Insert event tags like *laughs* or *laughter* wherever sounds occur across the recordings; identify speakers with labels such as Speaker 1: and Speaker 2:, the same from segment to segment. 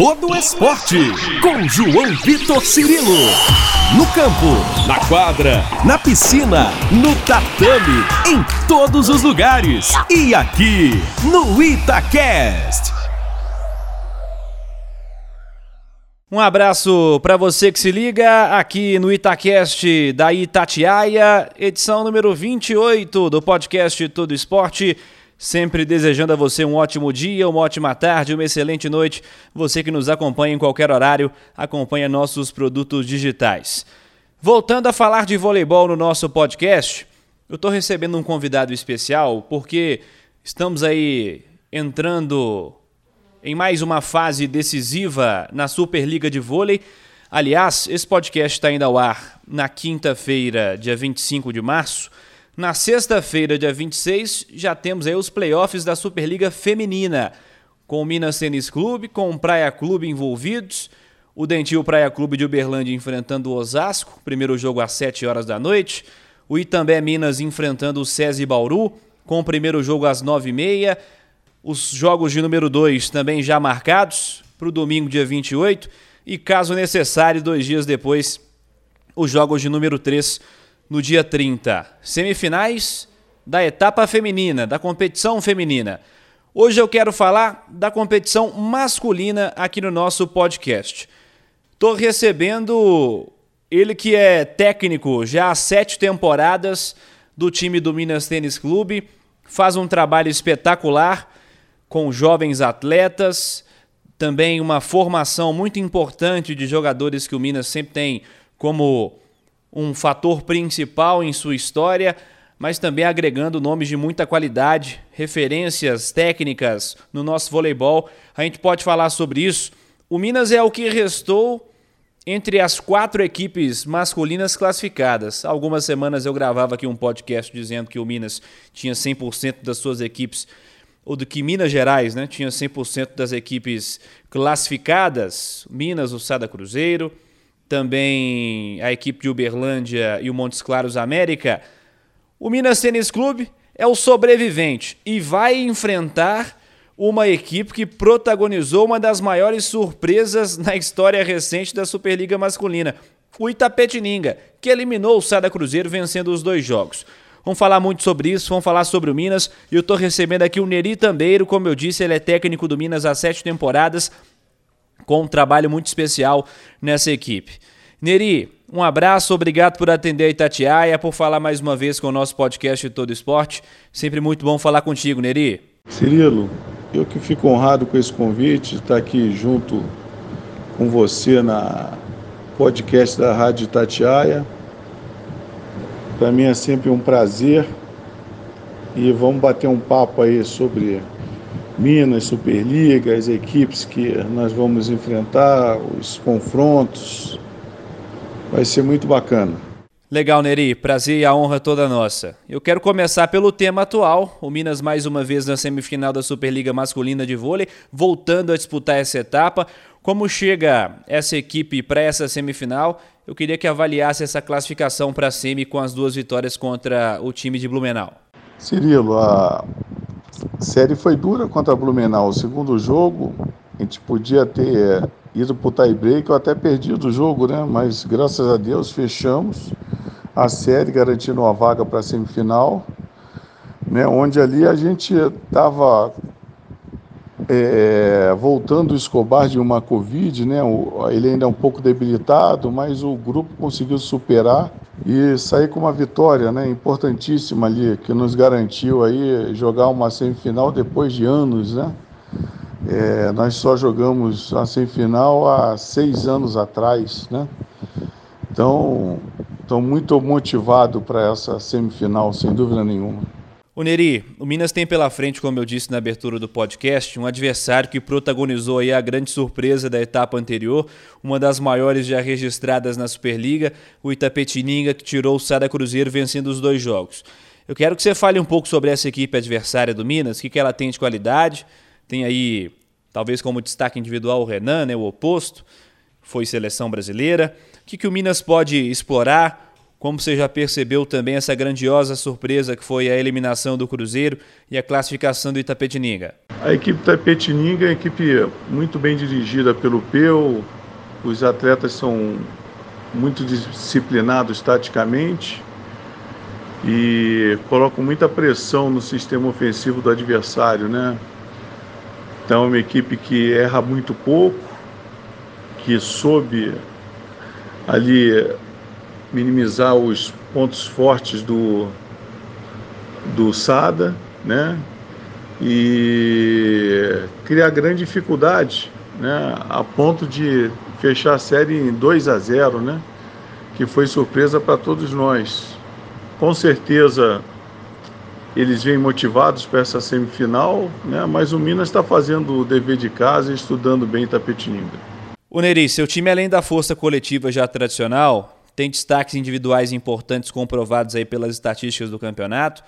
Speaker 1: todo esporte. Com João Vitor Cirilo. No campo, na quadra, na piscina, no tatame, em todos os lugares. E aqui, no Itacast.
Speaker 2: Um abraço para você que se liga aqui no Itacast da Itatiaia, edição número 28 do podcast Todo Esporte. Sempre desejando a você um ótimo dia, uma ótima tarde, uma excelente noite. Você que nos acompanha em qualquer horário, acompanha nossos produtos digitais. Voltando a falar de voleibol no nosso podcast, eu estou recebendo um convidado especial porque estamos aí entrando em mais uma fase decisiva na Superliga de Vôlei. Aliás, esse podcast está indo ao ar na quinta-feira, dia 25 de março. Na sexta-feira, dia 26, já temos aí os playoffs da Superliga Feminina, com o Minas Tênis Clube, com o Praia Clube envolvidos, o Dentil Praia Clube de Uberlândia enfrentando o Osasco, primeiro jogo às 7 horas da noite, o Itambé Minas enfrentando o SESI Bauru, com o primeiro jogo às 9h30, os jogos de número 2 também já marcados para o domingo, dia 28. E caso necessário, dois dias depois, os jogos de número 3 no dia 30. Semifinais da etapa feminina, da competição feminina. Hoje eu quero falar da competição masculina aqui no nosso podcast. Estou recebendo ele que é técnico já há sete temporadas do time do Minas Tênis Clube, faz um trabalho espetacular com jovens atletas, também uma formação muito importante de jogadores que o Minas sempre tem como um fator principal em sua história, mas também agregando nomes de muita qualidade, referências técnicas no nosso voleibol. A gente pode falar sobre isso. O Minas é o que restou entre as quatro equipes masculinas classificadas. Algumas semanas eu gravava aqui um podcast dizendo que o Minas tinha 100% das suas equipes ou do que Minas Gerais né, tinha 100% das equipes classificadas, Minas, o Sada Cruzeiro, também a equipe de Uberlândia e o Montes Claros América, o Minas Tênis Clube é o sobrevivente e vai enfrentar uma equipe que protagonizou uma das maiores surpresas na história recente da Superliga Masculina, o Itapetininga, que eliminou o Sada Cruzeiro vencendo os dois jogos. Vamos falar muito sobre isso, vamos falar sobre o Minas. E eu estou recebendo aqui o Neri Tambeiro, como eu disse, ele é técnico do Minas há sete temporadas, com um trabalho muito especial nessa equipe. Neri, um abraço, obrigado por atender a Itatiaia, por falar mais uma vez com o nosso podcast Todo Esporte. Sempre muito bom falar contigo, Neri.
Speaker 3: Cirilo, eu que fico honrado com esse convite, estar aqui junto com você na podcast da Rádio Itatiaia. Para mim é sempre um prazer e vamos bater um papo aí sobre Minas, Superliga, as equipes que nós vamos enfrentar, os confrontos. Vai ser muito bacana.
Speaker 2: Legal, Neri. Prazer e a honra toda nossa. Eu quero começar pelo tema atual. O Minas mais uma vez na semifinal da Superliga Masculina de Vôlei, voltando a disputar essa etapa. Como chega essa equipe para essa semifinal? Eu queria que avaliasse essa classificação para a semi com as duas vitórias contra o time de Blumenau.
Speaker 3: Cirilo, a série foi dura contra a Blumenau. O segundo jogo, a gente podia ter ido para o tie break, eu até perdi do jogo, né? Mas graças a Deus fechamos a série, garantindo uma vaga para a semifinal, né? Onde ali a gente estava é, voltando o Escobar de uma Covid, né? ele ainda é um pouco debilitado, mas o grupo conseguiu superar e sair com uma vitória né? importantíssima ali, que nos garantiu aí jogar uma semifinal depois de anos. Né? É, nós só jogamos a semifinal há seis anos atrás. Né? Então, estou muito motivado para essa semifinal, sem dúvida nenhuma.
Speaker 2: O Neri, o Minas tem pela frente, como eu disse na abertura do podcast, um adversário que protagonizou aí a grande surpresa da etapa anterior, uma das maiores já registradas na Superliga, o Itapetininga, que tirou o Sada Cruzeiro vencendo os dois jogos. Eu quero que você fale um pouco sobre essa equipe adversária do Minas, o que, que ela tem de qualidade. Tem aí, talvez como destaque individual, o Renan, né, o oposto, foi seleção brasileira. O que, que o Minas pode explorar como você já percebeu também essa grandiosa surpresa que foi a eliminação do Cruzeiro e a classificação do Itapetininga?
Speaker 3: A equipe Itapetininga é uma equipe muito bem dirigida pelo Peu, os atletas são muito disciplinados taticamente e colocam muita pressão no sistema ofensivo do adversário, né? Então é uma equipe que erra muito pouco, que soube ali minimizar os pontos fortes do, do SADA, né? E criar grande dificuldade, né? A ponto de fechar a série em 2 a 0, né? Que foi surpresa para todos nós. Com certeza eles vêm motivados para essa semifinal, né? Mas o Minas está fazendo o dever de casa e estudando bem Tapetininga.
Speaker 2: O Neri, seu time além da força coletiva já tradicional, tem destaques individuais importantes comprovados aí pelas estatísticas do campeonato.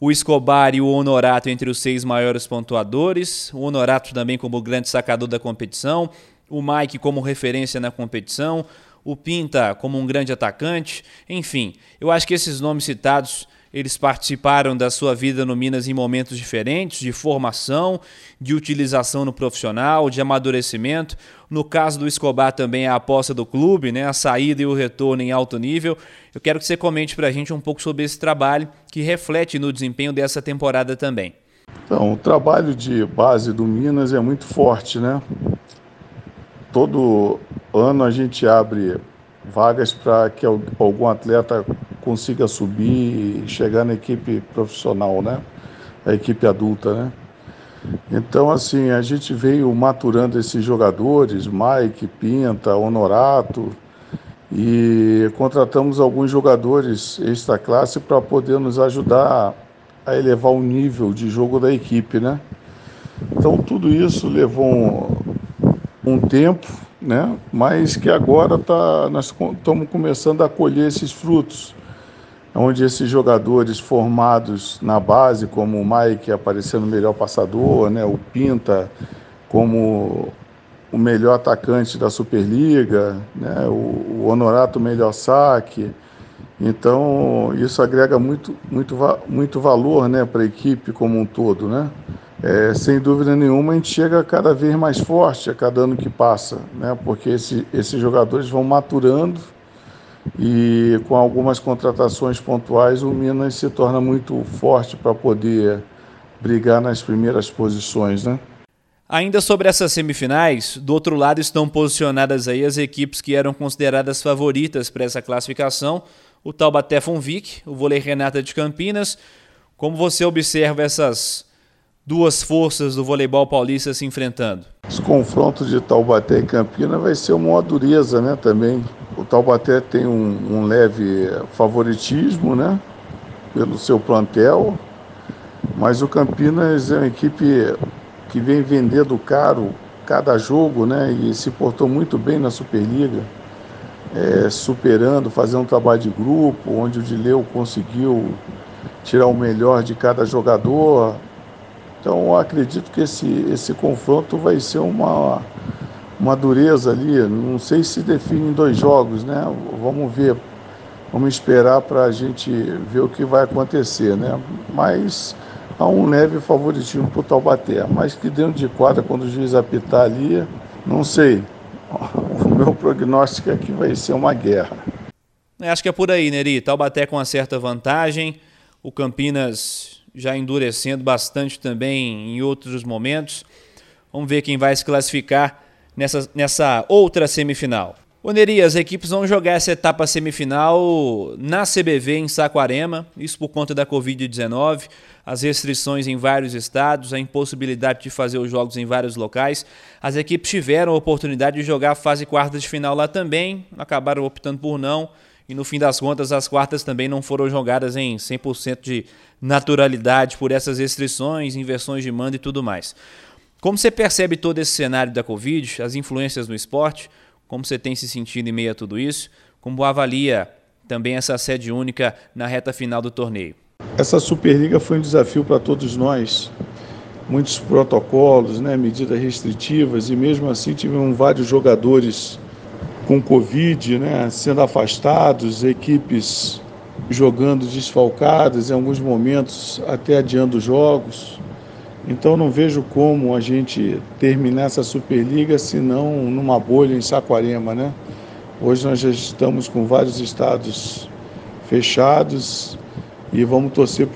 Speaker 2: O Escobar e o Honorato entre os seis maiores pontuadores, o Honorato também como grande sacador da competição, o Mike como referência na competição, o Pinta como um grande atacante, enfim, eu acho que esses nomes citados eles participaram da sua vida no Minas em momentos diferentes, de formação, de utilização no profissional, de amadurecimento. No caso do Escobar também a aposta do clube, né? a saída e o retorno em alto nível. Eu quero que você comente para a gente um pouco sobre esse trabalho que reflete no desempenho dessa temporada também.
Speaker 3: Então, o trabalho de base do Minas é muito forte, né? Todo ano a gente abre vagas para que algum atleta consiga subir e chegar na equipe profissional, né? A equipe adulta, né? Então, assim, a gente veio maturando esses jogadores, Mike, Pinta, Honorato, e contratamos alguns jogadores extra classe para poder nos ajudar a elevar o nível de jogo da equipe, né? Então, tudo isso levou um, um tempo, né? Mas que agora tá, nós estamos começando a colher esses frutos onde esses jogadores formados na base, como o Mike aparecendo melhor passador, né, o Pinta como o melhor atacante da Superliga, né, o, o Honorato melhor saque. Então, isso agrega muito, muito, muito valor né, para a equipe como um todo. Né? É, sem dúvida nenhuma, a gente chega cada vez mais forte a cada ano que passa, né? porque esse, esses jogadores vão maturando e com algumas contratações pontuais o Minas se torna muito forte para poder brigar nas primeiras posições, né?
Speaker 2: Ainda sobre essas semifinais, do outro lado estão posicionadas aí as equipes que eram consideradas favoritas para essa classificação, o Taubaté Funvic, o Vôlei Renata de Campinas. Como você observa essas duas forças do voleibol paulista se enfrentando?
Speaker 3: Os confrontos de Taubaté e Campinas vai ser uma dureza, né, também o Taubaté tem um, um leve favoritismo, né? Pelo seu plantel, mas o Campinas é uma equipe que vem vendendo caro cada jogo, né? E se portou muito bem na Superliga, é, superando, fazendo um trabalho de grupo, onde o Dileu conseguiu tirar o melhor de cada jogador. Então, acredito que esse, esse confronto vai ser uma, uma dureza ali, não sei se define em dois jogos, né? Vamos ver, vamos esperar para a gente ver o que vai acontecer, né? Mas há um leve favoritismo para o Taubaté, mas que dentro de quadra, quando o juiz apitar ali, não sei. *laughs* O meu prognóstico é que vai ser uma guerra.
Speaker 2: É, acho que é por aí, Neri. Taubaté com uma certa vantagem, o Campinas já endurecendo bastante também em outros momentos. Vamos ver quem vai se classificar nessa, nessa outra semifinal. Oneri, as equipes vão jogar essa etapa semifinal na CBV em Saquarema, isso por conta da Covid-19, as restrições em vários estados, a impossibilidade de fazer os jogos em vários locais. As equipes tiveram a oportunidade de jogar a fase quarta de final lá também, acabaram optando por não, e no fim das contas as quartas também não foram jogadas em 100% de naturalidade por essas restrições, inversões de mando e tudo mais. Como você percebe todo esse cenário da Covid, as influências no esporte? Como você tem se sentido em meio a tudo isso? Como avalia também essa sede única na reta final do torneio?
Speaker 3: Essa Superliga foi um desafio para todos nós. Muitos protocolos, né, medidas restritivas, e mesmo assim tivemos vários jogadores com Covid, né, sendo afastados, equipes jogando desfalcadas, em alguns momentos até adiando jogos. Então não vejo como a gente terminar essa Superliga se não numa bolha em Saquarema, né? Hoje nós já estamos com vários estados fechados e vamos torcer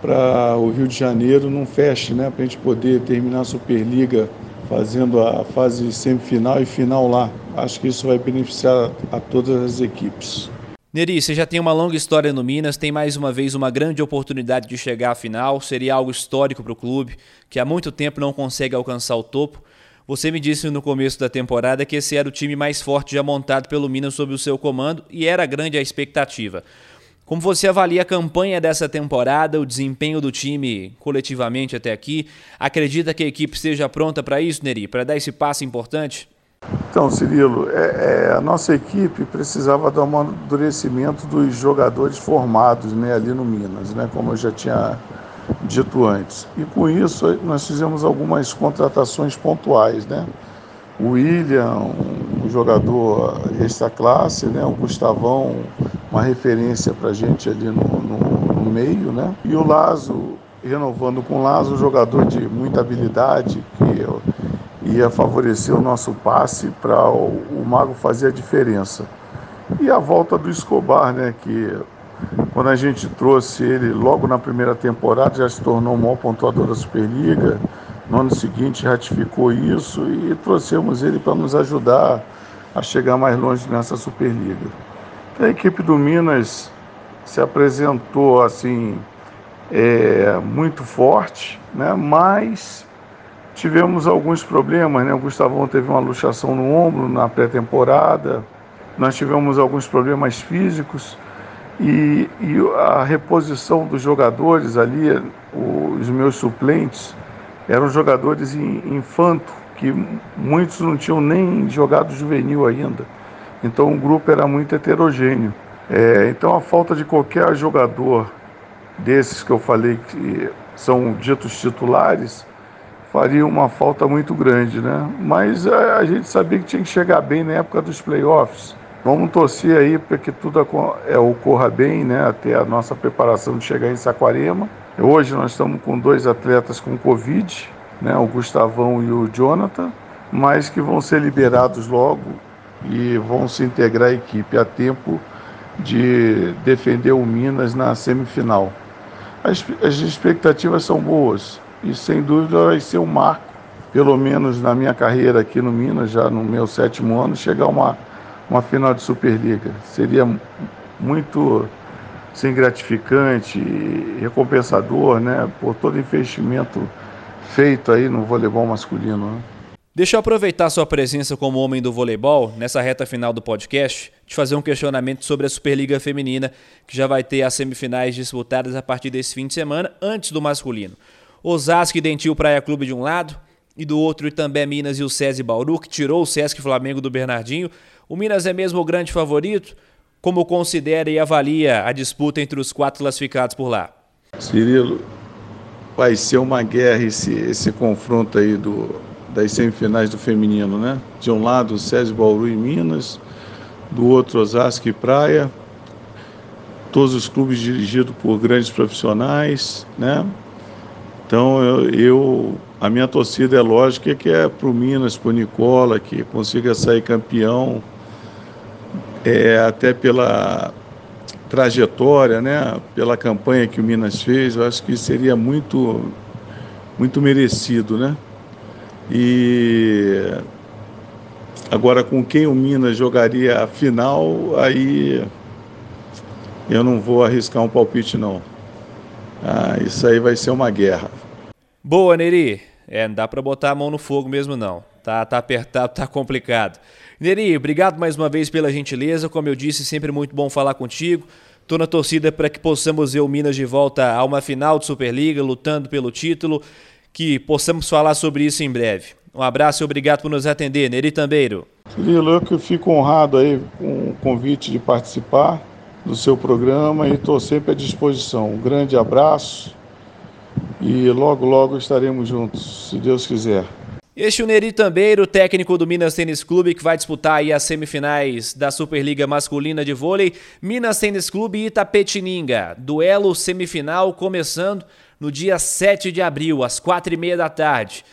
Speaker 3: para o Rio de Janeiro não feche, né? Para a gente poder terminar a Superliga fazendo a fase semifinal e final lá. Acho que isso vai beneficiar a todas as equipes.
Speaker 2: Neri, você já tem uma longa história no Minas, tem mais uma vez uma grande oportunidade de chegar à final, seria algo histórico para o clube, que há muito tempo não consegue alcançar o topo. Você me disse no começo da temporada que esse era o time mais forte já montado pelo Minas sob o seu comando e era grande a expectativa. Como você avalia a campanha dessa temporada, o desempenho do time coletivamente até aqui? Acredita que a equipe esteja pronta para isso, Neri, para dar esse passo importante?
Speaker 3: Então, Cirilo, é, é, a nossa equipe precisava um amadurecimento dos jogadores formados né, ali no Minas, né, como eu já tinha dito antes. E com isso, nós fizemos algumas contratações pontuais. Né? O William, um jogador extra classe, né? o Gustavão, uma referência para a gente ali no, no, no, meio, né? e o Lazo, renovando com o Lazo, um jogador de muita habilidade, que ia favorecer o nosso passe para o, o Mago fazer a diferença. E a volta do Escobar, né, que quando a gente trouxe ele logo na primeira temporada, já se tornou o maior pontuador da Superliga. No ano seguinte ratificou isso e trouxemos ele para nos ajudar a chegar mais longe nessa Superliga. A equipe do Minas se apresentou assim é, muito forte, né? mas Tivemos alguns problemas, né? O Gustavão teve uma luxação no ombro na pré-temporada. Nós tivemos alguns problemas físicos e, e, a reposição dos jogadores ali, os meus suplentes, eram jogadores infanto, que muitos não tinham nem jogado juvenil ainda. Então o grupo era muito heterogêneo. É, então a falta de qualquer jogador desses que eu falei que são ditos titulares faria uma falta muito grande, né? Mas a, é, a gente sabia que tinha que chegar bem na época dos playoffs. Vamos torcer aí para que tudo é, ocorra bem, né? Até a nossa preparação de chegar em Saquarema. Hoje nós estamos com dois atletas com Covid, né? O Gustavão e o Jonathan, mas que vão ser liberados logo e vão se integrar à equipe a tempo de defender o Minas na semifinal. As, as expectativas são boas e sem dúvida vai ser um marco, pelo menos na minha carreira aqui no Minas, já no meu sétimo ano, chegar a uma, uma final de Superliga. Seria muito assim, gratificante e recompensador, né, por todo investimento feito aí no voleibol masculino. Né?
Speaker 2: Deixa eu aproveitar sua presença como homem do voleibol nessa reta final do podcast, de fazer um questionamento sobre a Superliga Feminina, que já vai ter as semifinais disputadas a partir desse fim de semana, antes do masculino. Osasco e Dentil Praia Clube de um lado, e do outro Itambé Minas e o SESI Bauru, que tirou o Sesc Flamengo do Bernardinho. O Minas é mesmo o grande favorito? Como considera e avalia a disputa entre os quatro classificados por lá?
Speaker 3: Cirilo, vai ser uma guerra esse, esse confronto aí do, das semifinais do feminino, né? De um lado o SESI Bauru e Minas, do outro Osasco e Praia, todos os clubes dirigidos por grandes profissionais, né? Então eu, eu, a minha torcida é lógica que é para o Minas, para o Nicola, que consiga sair campeão, é, até pela trajetória, né, pela campanha que o Minas fez, eu acho que seria muito, muito merecido, né? E agora com quem o Minas jogaria a final, aí eu não vou arriscar um palpite não. Ah, isso aí vai ser uma guerra.
Speaker 2: Boa, Neri. É, não dá para botar a mão no fogo mesmo não. Tá, tá apertado, tá complicado. Neri, obrigado mais uma vez pela gentileza. Como eu disse, sempre muito bom falar contigo. Tô na torcida para que possamos ver o Minas de volta a uma final de Superliga, lutando pelo título, que possamos falar sobre isso em breve. Um abraço e obrigado por nos atender, Neri Tambeiro.
Speaker 3: Cirilo, eu fico honrado aí com o convite de participar do seu programa e estou sempre à disposição. Um grande abraço e logo, logo estaremos juntos, se Deus quiser.
Speaker 2: Este é o Neri Tambeiro, técnico do Minas Tênis Clube, que vai disputar aí as semifinais da Superliga Masculina de Vôlei. Minas Tênis Clube e Itapetininga. Duelo semifinal começando no dia 7 de abril, às 4h30 da tarde.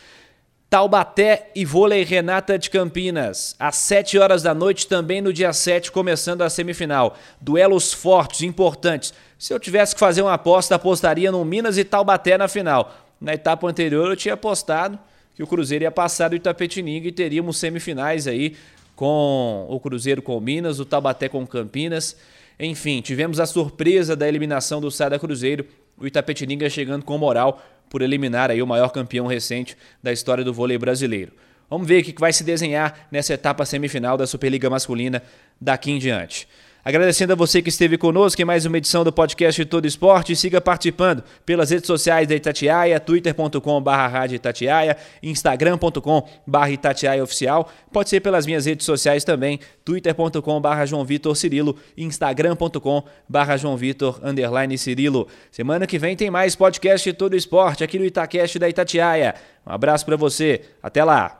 Speaker 2: Taubaté e Vôlei Renata de Campinas, às 7 horas da noite, também no dia 7, começando a semifinal. Duelos fortes, importantes. Se eu tivesse que fazer uma aposta, apostaria no Minas e Taubaté na final. Na etapa anterior eu tinha apostado que o Cruzeiro ia passar do Itapetininga e teríamos semifinais aí com o Cruzeiro com o Minas, o Taubaté com o Campinas. Enfim, tivemos a surpresa da eliminação do Sada Cruzeiro, o Itapetininga chegando com moral por eliminar aí o maior campeão recente da história do vôlei brasileiro. Vamos ver o que vai se desenhar nessa etapa semifinal da Superliga Masculina daqui em diante. Agradecendo a você que esteve conosco em mais uma edição do podcast Todo Esporte. Siga participando pelas redes sociais da Itatiaia, twitter.com.br Itatiaia, instagram.com.br Itatiaia Oficial. Pode ser pelas minhas redes sociais também, twitter.com.br João Vitor Cirilo, instagram.com.br João Vitor underline Cirilo. Semana que vem tem mais podcast Todo Esporte aqui no Itacast da Itatiaia. Um abraço para você, até lá!